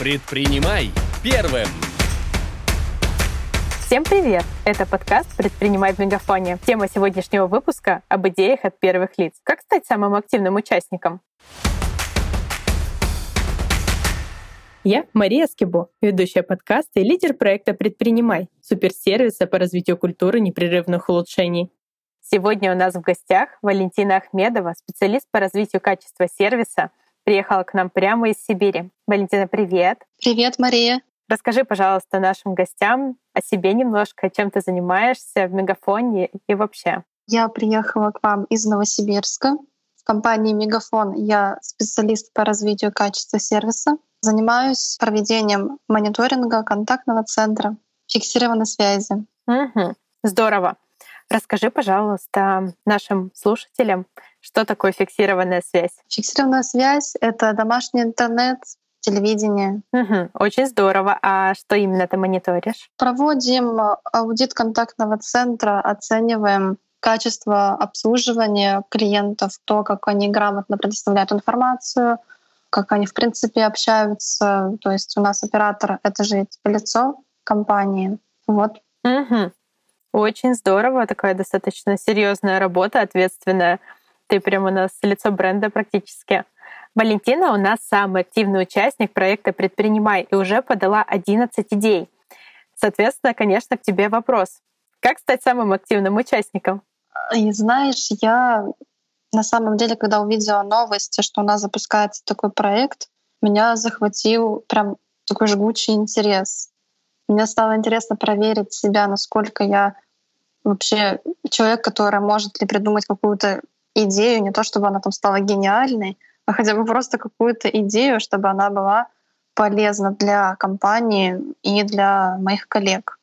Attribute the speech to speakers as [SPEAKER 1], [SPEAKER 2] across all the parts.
[SPEAKER 1] Предпринимай первым!
[SPEAKER 2] Всем привет! Это подкаст «Предпринимай в Мегафоне». Тема сегодняшнего выпуска — об идеях от первых лиц. Как стать самым активным участником? Я Мария Скибо, ведущая подкаста и лидер проекта «Предпринимай» — суперсервиса по развитию культуры непрерывных улучшений. Сегодня у нас в гостях Валентина Ахмедова, специалист по развитию качества сервиса, приехала к нам прямо из Сибири. Валентина, привет.
[SPEAKER 3] Привет, Мария.
[SPEAKER 2] Расскажи, пожалуйста, нашим гостям о себе немножко, чем ты занимаешься в Мегафоне и вообще.
[SPEAKER 3] Я приехала к вам из Новосибирска. В компании Мегафон я специалист по развитию качества сервиса. Занимаюсь проведением мониторинга контактного центра, фиксированной связи.
[SPEAKER 2] Угу. Здорово. Расскажи, пожалуйста, нашим слушателям, что такое фиксированная связь?
[SPEAKER 3] Фиксированная связь — это домашний интернет, телевидение.
[SPEAKER 2] Угу, очень здорово. А что именно ты мониторишь?
[SPEAKER 3] Проводим аудит контактного центра, оцениваем качество обслуживания клиентов, то, как они грамотно предоставляют информацию, как они, в принципе, общаются. То есть у нас оператор — это же лицо компании. Вот.
[SPEAKER 2] Угу. Очень здорово, такая достаточно серьезная работа, ответственная. Ты прямо у нас лицо бренда практически. Валентина у нас самый активный участник проекта «Предпринимай» и уже подала 11 идей. Соответственно, конечно, к тебе вопрос. Как стать самым активным участником?
[SPEAKER 3] И знаешь, я на самом деле, когда увидела новости, что у нас запускается такой проект, меня захватил прям такой жгучий интерес. Мне стало интересно проверить себя, насколько я вообще человек, который может ли придумать какую-то идею, не то чтобы она там стала гениальной, а хотя бы просто какую-то идею, чтобы она была полезна для компании и для моих коллег.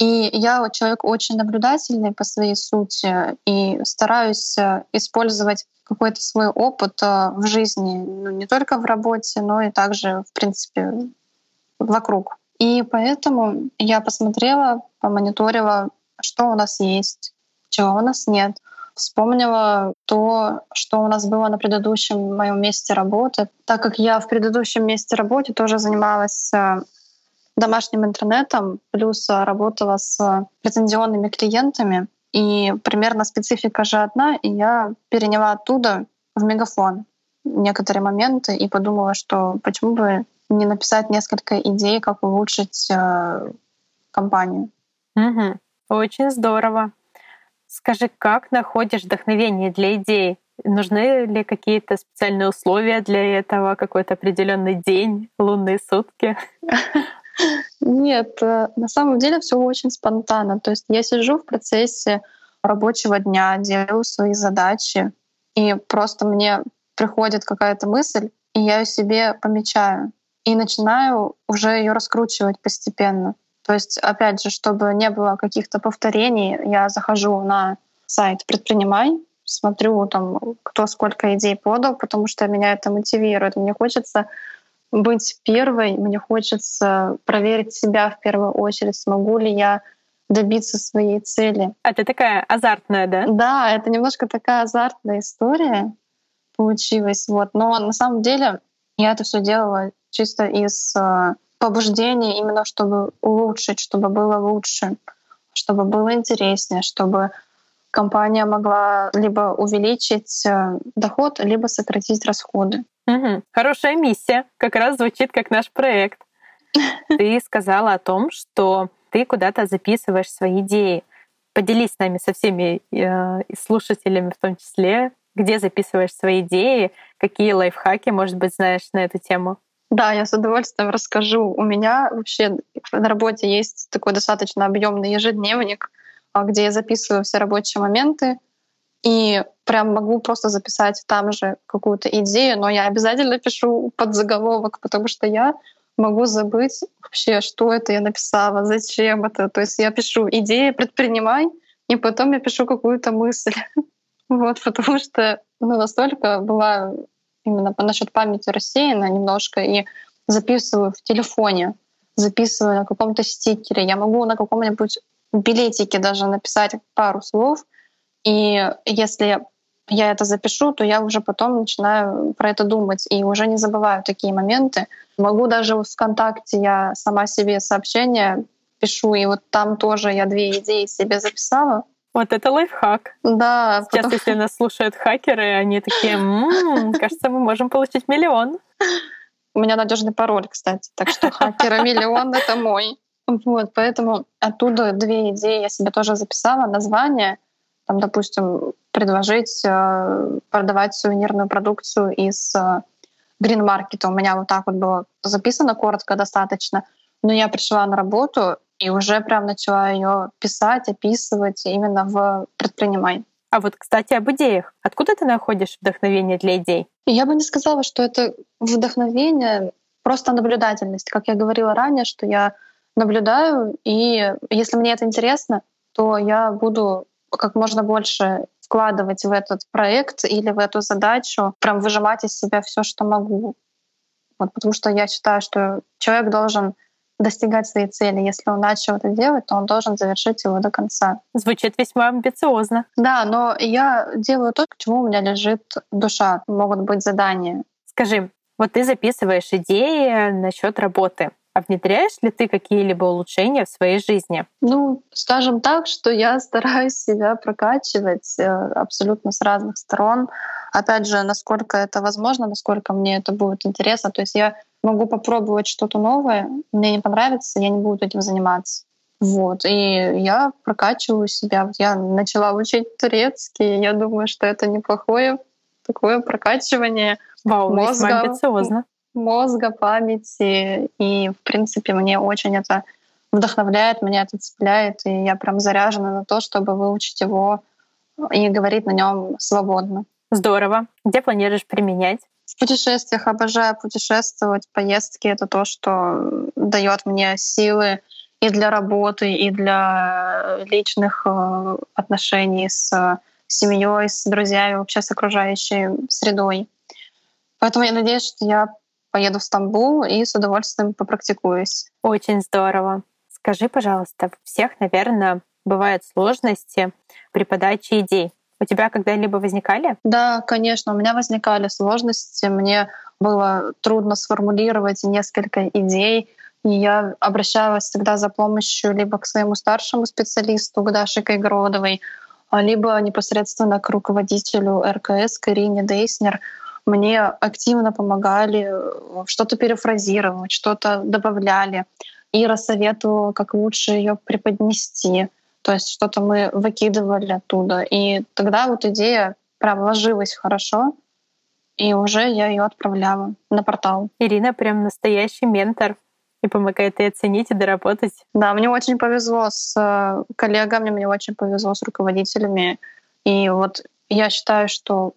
[SPEAKER 3] И я человек очень наблюдательный по своей сути и стараюсь э, использовать какой-то свой опыт э, в жизни, ну, не только в работе, но и также, в принципе, вокруг. И поэтому я посмотрела, помониторила, что у нас есть, чего у нас нет — вспомнила то, что у нас было на предыдущем моем месте работы. Так как я в предыдущем месте работы тоже занималась э, домашним интернетом, плюс э, работала с лицензионными клиентами, и примерно специфика же одна, и я переняла оттуда в Мегафон некоторые моменты и подумала, что почему бы не написать несколько идей, как улучшить э, компанию.
[SPEAKER 2] Угу. Очень здорово. Скажи, как находишь вдохновение для идей? Нужны ли какие-то специальные условия для этого, какой-то определенный день, лунные сутки?
[SPEAKER 3] Нет, э, на самом деле все очень спонтанно. То есть я сижу в процессе рабочего дня, делаю свои задачи, и просто мне приходит какая-то мысль, и я ее себе помечаю. И начинаю уже ее раскручивать постепенно. То есть, опять же, чтобы не было каких-то повторений, я захожу на сайт «Предпринимай», смотрю там, кто сколько идей подал, потому что меня это мотивирует. Мне хочется быть первой, мне хочется проверить себя в первую очередь, смогу ли я добиться своей цели.
[SPEAKER 2] А ты такая азартная, да?
[SPEAKER 3] Да, это немножко такая азартная история получилась. Вот. Но на самом деле я это все делала чисто из э, побуждение именно чтобы улучшить, чтобы было лучше, чтобы было интереснее, чтобы компания могла либо увеличить э, доход, либо сократить расходы.
[SPEAKER 2] Угу. Хорошая миссия. Как раз звучит как наш проект. Ты сказала о том, что ты куда-то записываешь свои идеи. Поделись с нами со всеми э, слушателями в том числе, где записываешь свои идеи, какие лайфхаки, может быть, знаешь на эту тему.
[SPEAKER 3] Да, я с удовольствием расскажу. У меня вообще на работе есть такой достаточно объемный ежедневник, а, где я записываю все рабочие моменты, и прям могу просто записать там же какую-то идею, но я обязательно пишу под заголовок, потому что я могу забыть вообще, что это я написала, зачем это. То есть я пишу идея, предпринимай, и потом я пишу какую-то мысль. Вот, потому что ну, настолько была именно насчет памяти рассеяна немножко и записываю в телефоне, записываю на каком-то стикере. Я могу на каком-нибудь билетике даже написать пару слов, и если я это запишу, то я уже потом начинаю про это думать и уже не забываю такие моменты. Могу даже в ВКонтакте я сама себе сообщение пишу, и вот там тоже я две идеи себе записала.
[SPEAKER 2] Вот это лайфхак.
[SPEAKER 3] Да.
[SPEAKER 2] Сейчас, потом... если нас слушают хакеры, они такие, м-м, кажется, мы можем получить миллион.
[SPEAKER 3] У меня надежный пароль, кстати, так что хакера миллион — это мой. Вот, поэтому оттуда две идеи я себе тоже записала. Название, там, допустим, предложить э, продавать сувенирную продукцию из грин-маркета. У меня вот так вот было записано коротко достаточно. Но я пришла на работу и уже прям начала ее писать, описывать именно в предпринимай.
[SPEAKER 2] А вот, кстати, об идеях. Откуда ты находишь вдохновение для идей?
[SPEAKER 3] Я бы не сказала, что это вдохновение, просто наблюдательность. Как я говорила ранее, что я наблюдаю, и если мне это интересно, то я буду как можно больше вкладывать в этот проект или в эту задачу, прям выжимать из себя все, что могу. Вот, потому что я считаю, что человек должен достигать своей цели. Если он начал это делать, то он должен завершить его до конца.
[SPEAKER 2] Звучит весьма амбициозно.
[SPEAKER 3] Да, но я делаю то, к чему у меня лежит душа. Могут быть задания.
[SPEAKER 2] Скажи, вот ты записываешь идеи насчет работы. А внедряешь ли ты какие-либо улучшения в своей жизни?
[SPEAKER 3] Ну, скажем так, что я стараюсь себя прокачивать э, абсолютно с разных сторон. Опять же, насколько это возможно, насколько мне это будет интересно. То есть я могу попробовать что-то новое, мне не понравится, я не буду этим заниматься. Вот. И я прокачиваю себя. Я начала учить турецкий. Я думаю, что это неплохое такое прокачивание
[SPEAKER 2] Вау, мозга. амбициозно
[SPEAKER 3] мозга, памяти. И, в принципе, мне очень это вдохновляет, меня это цепляет, и я прям заряжена на то, чтобы выучить его и говорить на нем свободно.
[SPEAKER 2] Здорово. Где планируешь применять?
[SPEAKER 3] В путешествиях обожаю путешествовать. Поездки — это то, что дает мне силы и для работы, и для личных э, отношений с семьей, с друзьями, вообще с окружающей средой. Поэтому я надеюсь, что я поеду в Стамбул и с удовольствием попрактикуюсь.
[SPEAKER 2] Очень здорово. Скажи, пожалуйста, у всех, наверное, бывают сложности при подаче идей. У тебя когда-либо возникали?
[SPEAKER 3] Да, конечно, у меня возникали сложности. Мне было трудно сформулировать несколько идей, и я обращалась всегда за помощью либо к своему старшему специалисту, к Даше Кайгородовой, либо непосредственно к руководителю РКС Карине Дейснер — мне активно помогали э, что-то перефразировать, что-то добавляли. и рассоветовала, как лучше ее преподнести. То есть что-то мы выкидывали оттуда. И тогда вот идея прям ложилась хорошо, и уже я ее отправляла на портал.
[SPEAKER 2] Ирина прям настоящий ментор и помогает и оценить, и доработать.
[SPEAKER 3] Да, мне очень повезло с э, коллегами, мне очень повезло с руководителями. И вот я считаю, что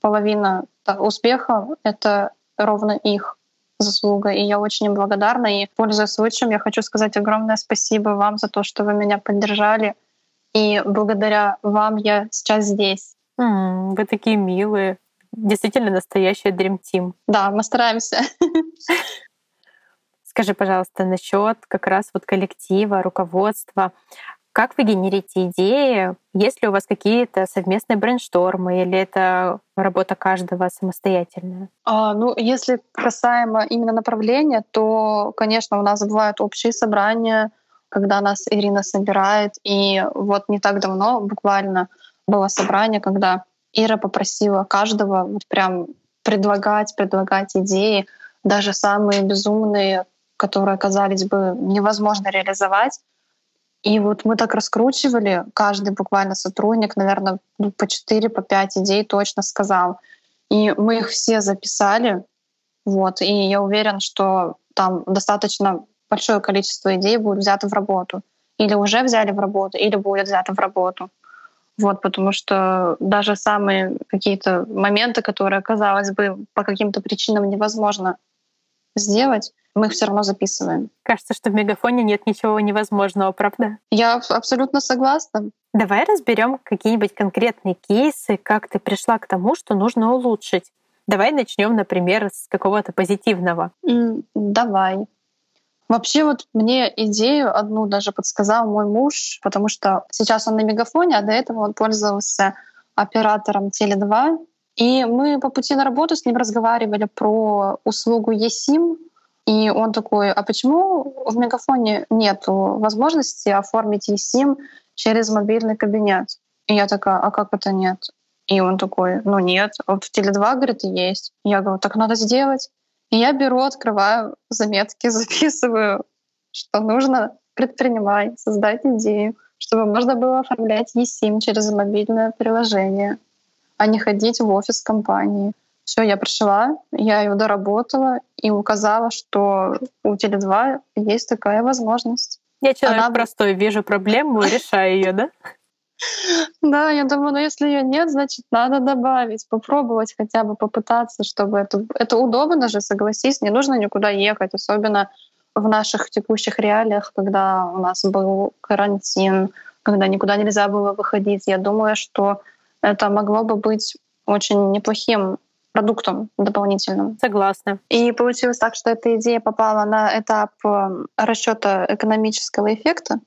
[SPEAKER 3] половина успеха — это ровно их заслуга. И я очень им благодарна. И, пользуясь случаем, я хочу сказать огромное спасибо вам за то, что вы меня поддержали. И благодаря вам я сейчас здесь.
[SPEAKER 2] Mm, вы такие милые. Действительно настоящий Dream Team.
[SPEAKER 3] Да, мы стараемся.
[SPEAKER 2] Скажи, пожалуйста, насчет как раз вот коллектива, руководства. Как вы генерите идеи? Есть ли у вас какие-то совместные брейнштормы или это работа каждого самостоятельная?
[SPEAKER 3] А, ну, если касаемо именно направления, то, конечно, у нас бывают общие собрания, когда нас Ирина собирает. И вот не так давно буквально было собрание, когда Ира попросила каждого вот прям предлагать, предлагать идеи, даже самые безумные, которые, казались бы, невозможно реализовать. И вот мы так раскручивали, каждый буквально сотрудник, наверное, ну, по 4, по 5 идей точно сказал. И мы их все записали, вот, и я уверен, что там достаточно большое количество идей будет взято в работу. Или уже взяли в работу, или будет взято в работу. Вот, потому что даже самые какие-то моменты, которые, казалось бы, по каким-то причинам невозможно сделать, мы их все равно записываем.
[SPEAKER 2] Кажется, что в мегафоне нет ничего невозможного, правда?
[SPEAKER 3] Я абсолютно согласна.
[SPEAKER 2] Давай разберем какие-нибудь конкретные кейсы, как ты пришла к тому, что нужно улучшить. Давай начнем, например, с какого-то позитивного.
[SPEAKER 3] Mm, давай. Вообще вот мне идею одну даже подсказал мой муж, потому что сейчас он на мегафоне, а до этого он пользовался оператором Теле2. И мы по пути на работу с ним разговаривали про услугу ЕСИМ, И он такой, а почему в Мегафоне нет возможности оформить eSIM через мобильный кабинет? И я такая, а как это нет? И он такой, ну нет, вот в Теле2, говорит, есть. Я говорю, так надо сделать. И я беру, открываю заметки, записываю, что нужно предпринимать, создать идею, чтобы можно было оформлять eSIM через мобильное приложение, а не ходить в офис компании. Все, я пришла, я ее доработала и указала, что у Теле2 есть такая возможность.
[SPEAKER 2] Я человек Она... простой, вижу проблему, решаю ее, да?
[SPEAKER 3] Да, я думаю, ну если ее нет, значит, надо добавить, попробовать хотя бы попытаться, чтобы это, это удобно же, согласись, не нужно никуда ехать, особенно в наших текущих реалиях, когда у нас был карантин, когда никуда нельзя было выходить. Я думаю, что это могло бы быть очень неплохим продуктом дополнительным.
[SPEAKER 2] Согласна.
[SPEAKER 3] И получилось так, что эта идея попала на этап эм, расчета экономического эффекта.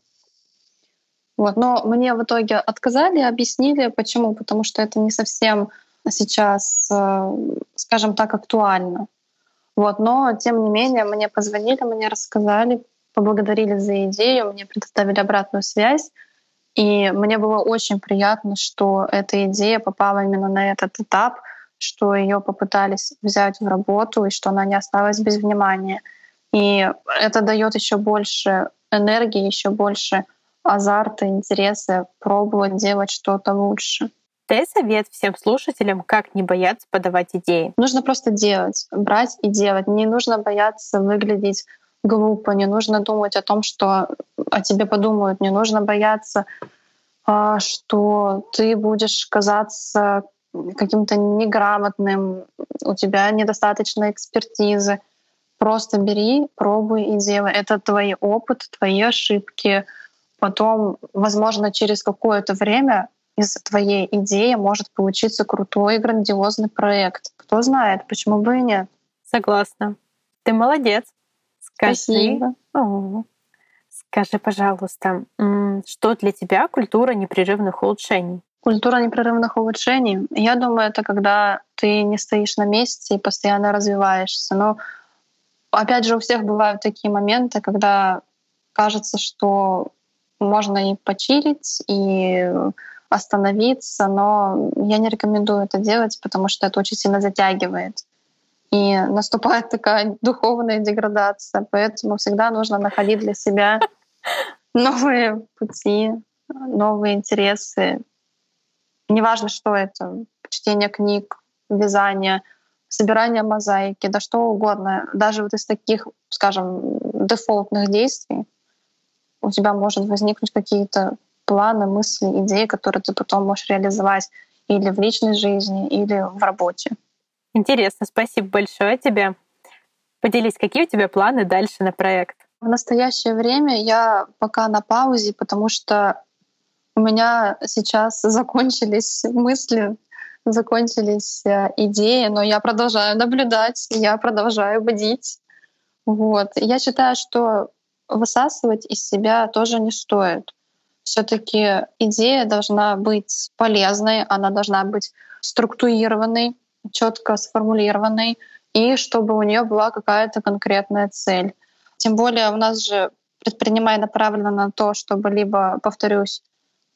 [SPEAKER 3] Вот. Но мне в итоге отказали, объяснили, почему. Потому что это не совсем сейчас, э, скажем так, актуально. Вот. Но, тем не менее, мне позвонили, мне рассказали, поблагодарили за идею, мне предоставили обратную связь. И мне было очень приятно, что эта идея попала именно на этот этап — что ее попытались взять в работу и что она не осталась без внимания. И это дает еще больше энергии, еще больше азарта, интереса пробовать делать что-то лучше.
[SPEAKER 2] Дай совет всем слушателям, как не бояться подавать идеи.
[SPEAKER 3] Нужно просто делать, брать и делать. Не нужно бояться выглядеть глупо, не нужно думать о том, что о тебе подумают, не нужно бояться, а, что ты будешь казаться каким-то неграмотным, у тебя недостаточно экспертизы. Просто бери, пробуй и делай. Это твой опыт, твои ошибки. Потом, возможно, через какое-то время из твоей идеи может получиться крутой, грандиозный проект. Кто знает, почему бы и нет.
[SPEAKER 2] Согласна. Ты молодец.
[SPEAKER 3] Скажи, Спасибо.
[SPEAKER 2] О, скажи, пожалуйста, что для тебя культура непрерывных улучшений?
[SPEAKER 3] Культура непрерывных улучшений. Я думаю, это когда ты не стоишь на месте и постоянно развиваешься. Но опять же, у всех бывают такие моменты, когда кажется, что можно и почилить, и остановиться, но я не рекомендую это делать, потому что это очень сильно затягивает. И наступает такая духовная деградация, поэтому всегда нужно находить для себя новые пути, новые интересы, неважно, что это, чтение книг, вязание, собирание мозаики, да что угодно. Даже вот из таких, скажем, дефолтных действий у тебя может возникнуть какие-то планы, мысли, идеи, которые ты потом можешь реализовать или в личной жизни, или в работе.
[SPEAKER 2] Интересно, спасибо большое тебе. Поделись, какие у тебя планы дальше на проект?
[SPEAKER 3] В настоящее время я пока на паузе, потому что у меня сейчас закончились мысли, закончились э, идеи, но я продолжаю наблюдать, я продолжаю бдить. Вот. Я считаю, что высасывать из себя тоже не стоит. Все-таки идея должна быть полезной, она должна быть структурированной, четко сформулированной, и чтобы у нее была какая-то конкретная цель. Тем более у нас же предпринимая направлено на то, чтобы либо, повторюсь,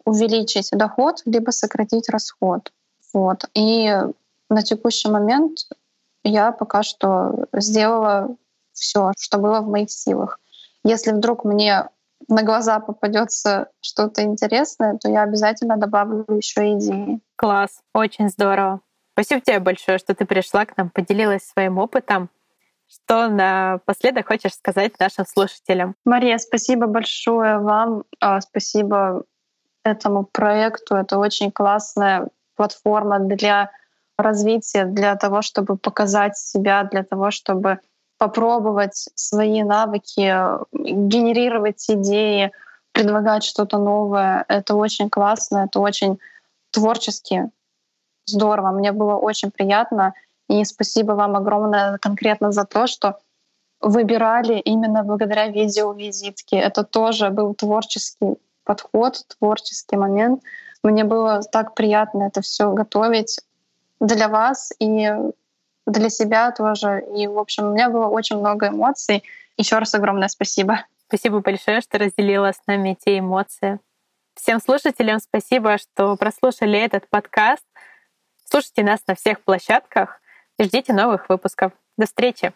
[SPEAKER 3] увеличить доход, либо сократить расход. Вот. И на текущий момент я пока что сделала все, что было в моих силах. Если вдруг мне на глаза попадется что-то интересное, то я обязательно добавлю еще идеи.
[SPEAKER 2] Класс, очень здорово. Спасибо тебе большое, что ты пришла к нам, поделилась своим опытом. Что напоследок хочешь сказать нашим слушателям?
[SPEAKER 3] Мария, спасибо большое вам. А, спасибо этому проекту. Это очень классная платформа для развития, для того, чтобы показать себя, для того, чтобы попробовать свои навыки, генерировать идеи, предлагать что-то новое. Это очень классно, это очень творчески здорово. Мне было очень приятно. И спасибо вам огромное конкретно за то, что выбирали именно благодаря видеовизитке. Это тоже был творческий подход, творческий момент. Мне было так приятно это все готовить для вас. И для себя тоже. И, в общем, у меня было очень много эмоций. Еще раз огромное спасибо.
[SPEAKER 2] Спасибо большое, что разделила с нами эти эмоции. Всем слушателям спасибо, что прослушали этот подкаст. Слушайте нас на всех площадках и ждите новых выпусков. До встречи!